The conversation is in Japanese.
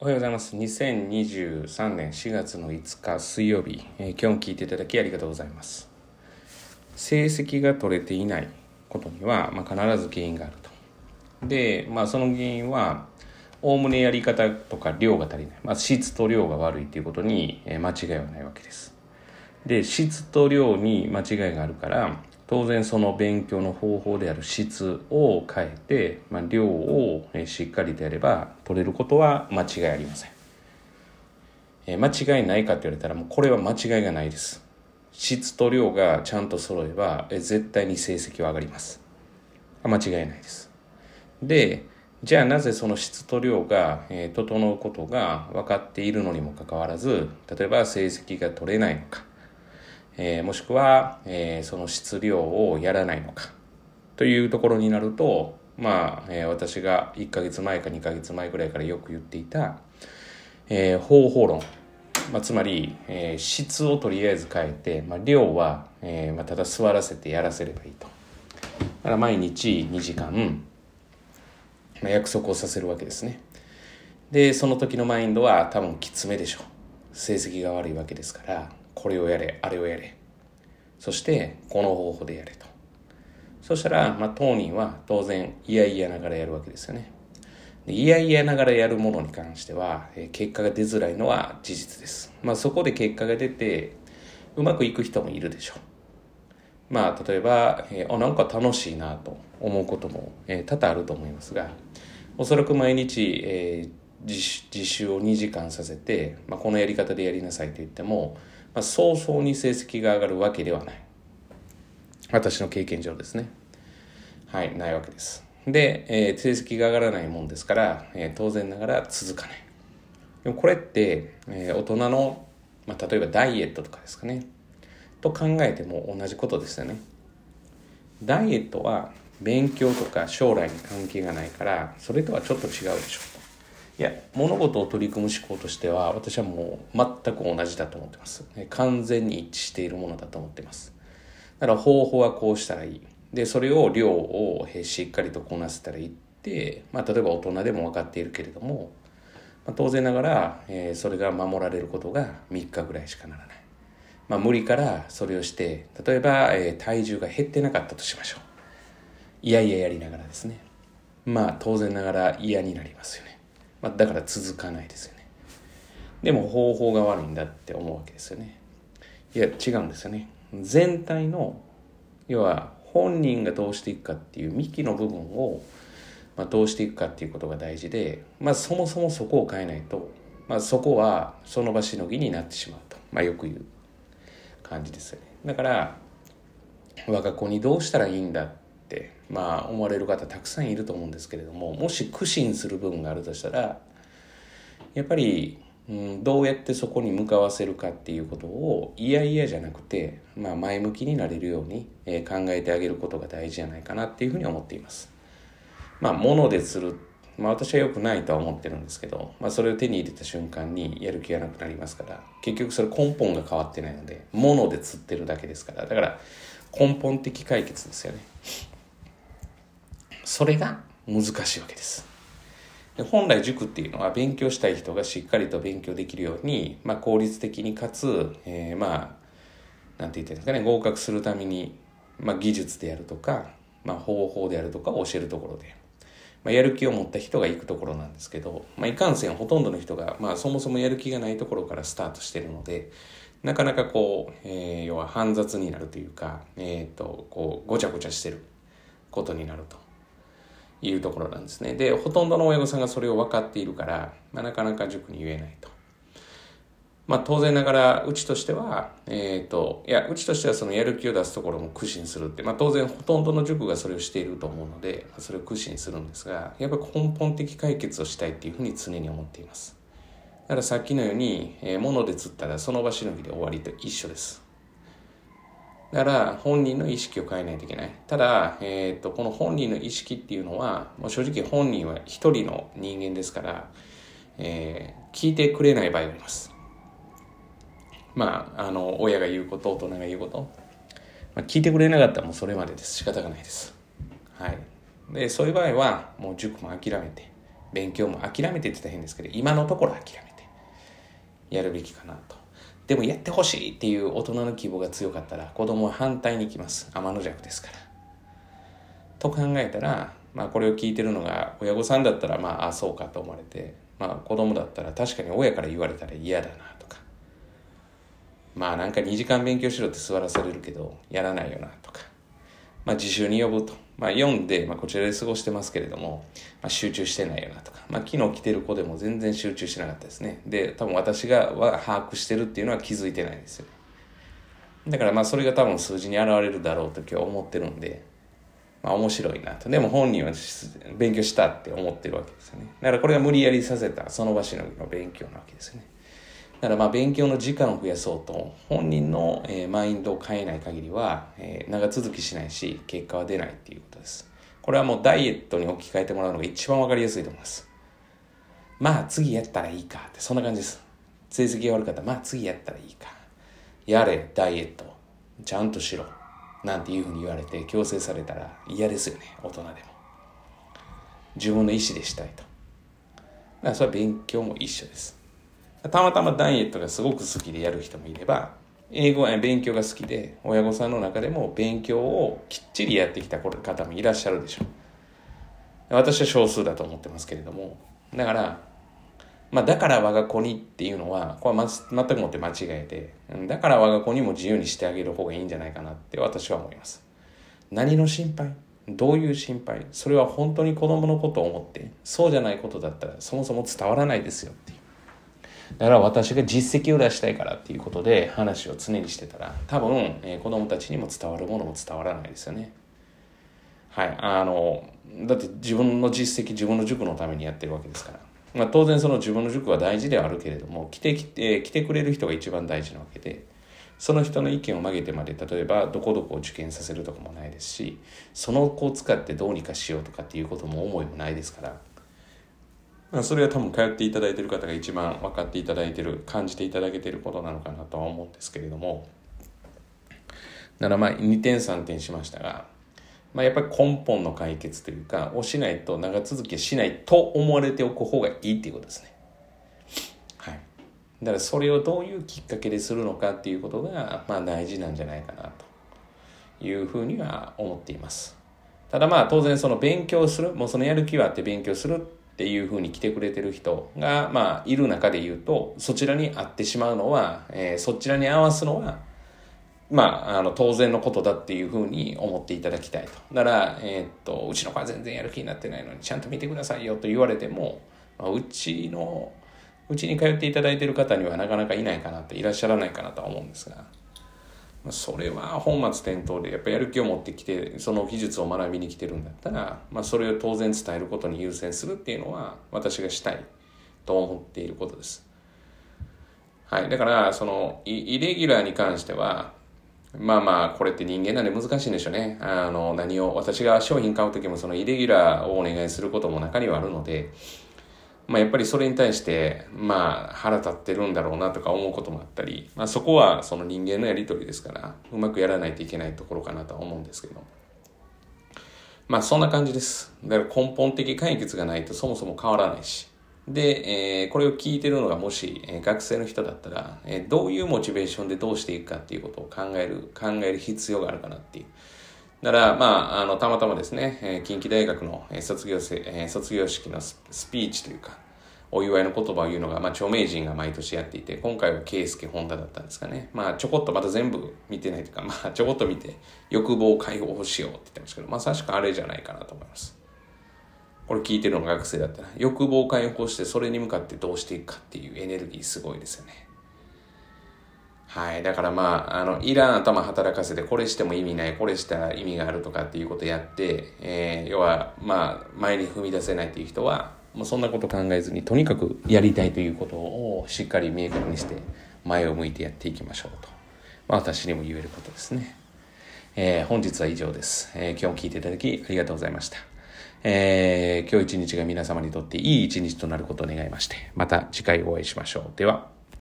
おはようございます。2023年4月の5日水曜日、えー、今日も聞いていただきありがとうございます。成績が取れていないことには、まあ、必ず原因があると。で、まあ、その原因は、おおむねやり方とか量が足りない。まあ、質と量が悪いということに、間違いはないわけです。で、質と量に間違いがあるから、当然その勉強の方法である質を変えて、まあ、量をしっかりとやれば取れることは間違いありません。え間違いないかって言われたらもうこれは間違いがないです。質と量がちゃんと揃えばえ絶対に成績は上がります。間違いないです。で、じゃあなぜその質と量が、え整うことが分かっているのにもかかわらず例えば成績が取れないのかえー、もしくは、えー、その質量をやらないのかというところになるとまあ、えー、私が1ヶ月前か2ヶ月前ぐらいからよく言っていた、えー、方法論、まあ、つまり、えー、質をとりあえず変えて、まあ、量は、えーまあ、ただ座らせてやらせればいいと。だから毎日2時間、まあ、約束をさせるわけですね。でその時のマインドは多分きつめでしょう。成績が悪いわけですから。これをやれあれをやれそしてこの方法でやれとそしたら、まあ、当人は当然嫌々ながらやるわけですよね嫌々ながらやるものに関しては、え結果が出づらいのは事実です。まあそこで結果が出て、うまくいく人もいるでしょう。まあ例えば、えー、あ、なんか楽しいなと思うことも、えー、多々あると思いますが、おそらく毎日、えー、自自習を2時間させて、まあ、このやり方でやりなさいと言っても、まあ、早々に成績が上がるわけではない。私の経験上ですね。はい、ないわけです。で、えー、成績が上がらないもんですから、えー、当然ながら続かない。でもこれって、えー、大人の、まあ、例えばダイエットとかですかね。と考えても同じことですよね。ダイエットは勉強とか将来に関係がないから、それとはちょっと違うでしょう。いや物事を取り組む思考としては私はもう全く同じだと思ってます。完全に一致しているものだと思ってます。だから方法はこうしたらいい。でそれを量をしっかりとこなせたらいいって、まあ、例えば大人でも分かっているけれども、まあ、当然ながら、えー、それが守られることが3日ぐらいしかならない、まあ、無理からそれをして例えば、えー、体重が減ってなかったとしましょう。いやいややりながらですね。まあ当然ながら嫌になりますよね。まあ、だから続かないですよね。でも方法が悪いんだって思うわけですよね。いや違うんですよね。全体の要は本人がどうしていくかっていう幹の部分を、まあ、どうしていくかっていうことが大事で、まあ、そもそもそこを変えないと、まあ、そこはその場しのぎになってしまうと、まあ、よく言う感じですよね。だから我が子にどうしたらいいんだってまあ思われる方たくさんいると思うんですけれどももし苦心する部分があるとしたらやっぱり、うん、どうやってそこに向かわせるかっていうことを嫌々じゃなくて、まあ、前向きになれるように、え、考えてあげることが大事じゃないかなっていうふうに思っています。まあ、物でするまあ私は良くないとは思ってるんですけど、まあそれを手に入れた瞬間にやる気がなくなりますから、結局それ根本が変わってないので、物で釣ってるだけですから、だから根本的解決ですよね。それが難しいわけです。で本来塾っていうのは勉強したい人がしっかりと勉強できるように、まあ、効率的にかつ、えー、まあなんて言ってるんですかね合格するために、まあ、技術であるとか、まあ、方法であるとかを教えるところで、まあ、やる気を持った人が行くところなんですけど、まあ、いかんせんほとんどの人が、まあ、そもそもやる気がないところからスタートしてるのでなかなかこう、えー、要は煩雑になるというか、えーとこうごちゃごちゃしてることになると。いうところなんですね。で、ほとんどの親御さんがそれを分かっているから、まあ、なかなか塾に言えないと。まあ当然ながら、うちとしては、えっ、ー、と、いや、うちとしてはそのやる気を出すところも苦心するって、まあ当然ほとんどの塾がそれをしていると思うので、それを苦心するんですが、やっぱり根本的解決をしたいっていうふうに常に思っています。だからさっきのように、えー、物で釣ったらその場しのぎで終わりと一緒です。だから本人の意識を変えないといけない。ただ、えっ、と、この本人の意識っていうのは、もう正直本人は一人の人間ですから、えー、聞いてくれない場合があります。まあ、あの、親が言うこと、大人が言うこと。まあ、聞いてくれなかったらもうそれまでです。仕方がないです。はい。で、そういう場合は、もう塾も諦めて、勉強も諦めてって言ったら変ですけど、今のところ諦めてやるべきかなと。でもやってほしいっていう大人の希望が強かったら子供は反対に行きます。天の弱ですから。と考えたら、まあこれを聞いてるのが親御さんだったらまああそうかと思われて、まあ子供だったら確かに親から言われたら嫌だなとか、まあなんか2時間勉強しろって座らされるけどやらないよなとか、まあ自習に呼ぶと。まあ読んで、まあこちらで過ごしてますけれども、まあ集中してないよなとか、まあ昨日来てる子でも全然集中してなかったですね。で、多分私がは把握してるっていうのは気づいてないんですよ。だからまあそれが多分数字に現れるだろうと今日思ってるんで、まあ面白いなと。でも本人は勉強したって思ってるわけですよね。だからこれが無理やりさせたその場しのぎの勉強なわけですよね。だからまあ勉強の時間を増やそうと本人の、えー、マインドを変えない限りは、えー、長続きしないし結果は出ないっていうことです。これはもうダイエットに置き換えてもらうのが一番わかりやすいと思います。まあ次やったらいいかってそんな感じです。成績が悪かったらまあ次やったらいいか。やれダイエット。ちゃんとしろ。なんていうふうに言われて強制されたら嫌ですよね大人でも。自分の意思でしたいと。だからそれは勉強も一緒です。たまたまダイエットがすごく好きでやる人もいれば、英語は勉強が好きで、親御さんの中でも勉強をきっちりやってきた方もいらっしゃるでしょう。私は少数だと思ってますけれども、だから、まあ、だから我が子にっていうのは、これは全くもって間違えて、だから我が子にも自由にしてあげる方がいいんじゃないかなって私は思います。何の心配？どういう心配？それは本当に子供のことを思って、そうじゃないことだったらそもそも伝わらないですよっていう。だから私が実績を出したいからっていうことで話を常にしてたら多分、えー、子供たちにも伝わるものも伝わらないですよね。はい。あの、だって自分の実績、自分の塾のためにやってるわけですから。まあ当然その自分の塾は大事ではあるけれども、来てきて、来てくれる人が一番大事なわけで、その人の意見を曲げてまで、例えばどこどこを受験させるとかもないですし、その子を使ってどうにかしようとかっていうことも思いもないですから、それは多分通っていただいてる方が一番分かっていただいてる感じていただけてることなのかなとは思うんですけれどもならまあ2点3点しましたが、まあ、やっぱり根本の解決というかをしないと長続きしないと思われておく方がいいっていうことですね。はい、だからそれをどういうきっかけでするのかっていうことが、まあ、大事なんじゃないかなというふうには思っています。ただまあ当然その勉強するもうそのやる気はあって勉強するっていうふうに来てくれてる人が、まあ、いる中で言うと、そちらに会ってしまうのは、えー、そちらに合わすのは、まあ、あの、当然のことだっていうふうに思っていただきたいと。だから、えー、っと、うちの子は全然やる気になってないのに、ちゃんと見てくださいよと言われても、まあ、うちの、うちに通っていただいている方にはなかなかいないかなって、いらっしゃらないかなとは思うんですが、それは本末転倒でやっぱやる気を持ってきてその技術を学びに来てるんだったら、まあ、それを当然伝えることに優先するっていうのは私がしたいと思っていることです。はい、だからそのイレギュラーに関してはまあまあこれって人間なんで難しいんでしょうね。あの何を私が商品買う時もそのイレギュラーをお願いすることも中にはあるのでまあ、やっぱりそれに対して、まあ、腹立ってるんだろうなとか思うこともあったり、まあ、そこはその人間のやりとりですから、うまくやらないといけないところかなとは思うんですけど。まあ、そんな感じです。だから根本的解決がないとそもそも変わらないし。で、えー、これを聞いてるのがもし、えー、学生の人だったら、えー、どういうモチベーションでどうしていくかっていうことを考える、考える必要があるかなっていう。だから、まあ、あの、たまたまですね、えー、近畿大学の、卒業生、えー、卒業式のスピーチというか、お祝いの言葉を言うのが、まあ、著名人が毎年やっていて、今回は圭介本田だったんですかね。まあ、ちょこっとまだ全部見てないというか、まあ、ちょこっと見て、欲望解放しようって言ってましたけど、まさしくあれじゃないかなと思います。これ聞いてるのが学生だったら、欲望解放してそれに向かってどうしていくかっていうエネルギーすごいですよね。はい。だからまあ、あの、いらん頭働かせて、これしても意味ない、これしたら意味があるとかっていうことやって、えー、要は、まあ、前に踏み出せないっていう人は、もうそんなこと考えずに、とにかくやりたいということをしっかり明確にして、前を向いてやっていきましょうと。まあ、私にも言えることですね。えー、本日は以上です。えー、今日も聞いていただきありがとうございました。えー、今日一日が皆様にとっていい一日となることを願いまして、また次回お会いしましょう。では。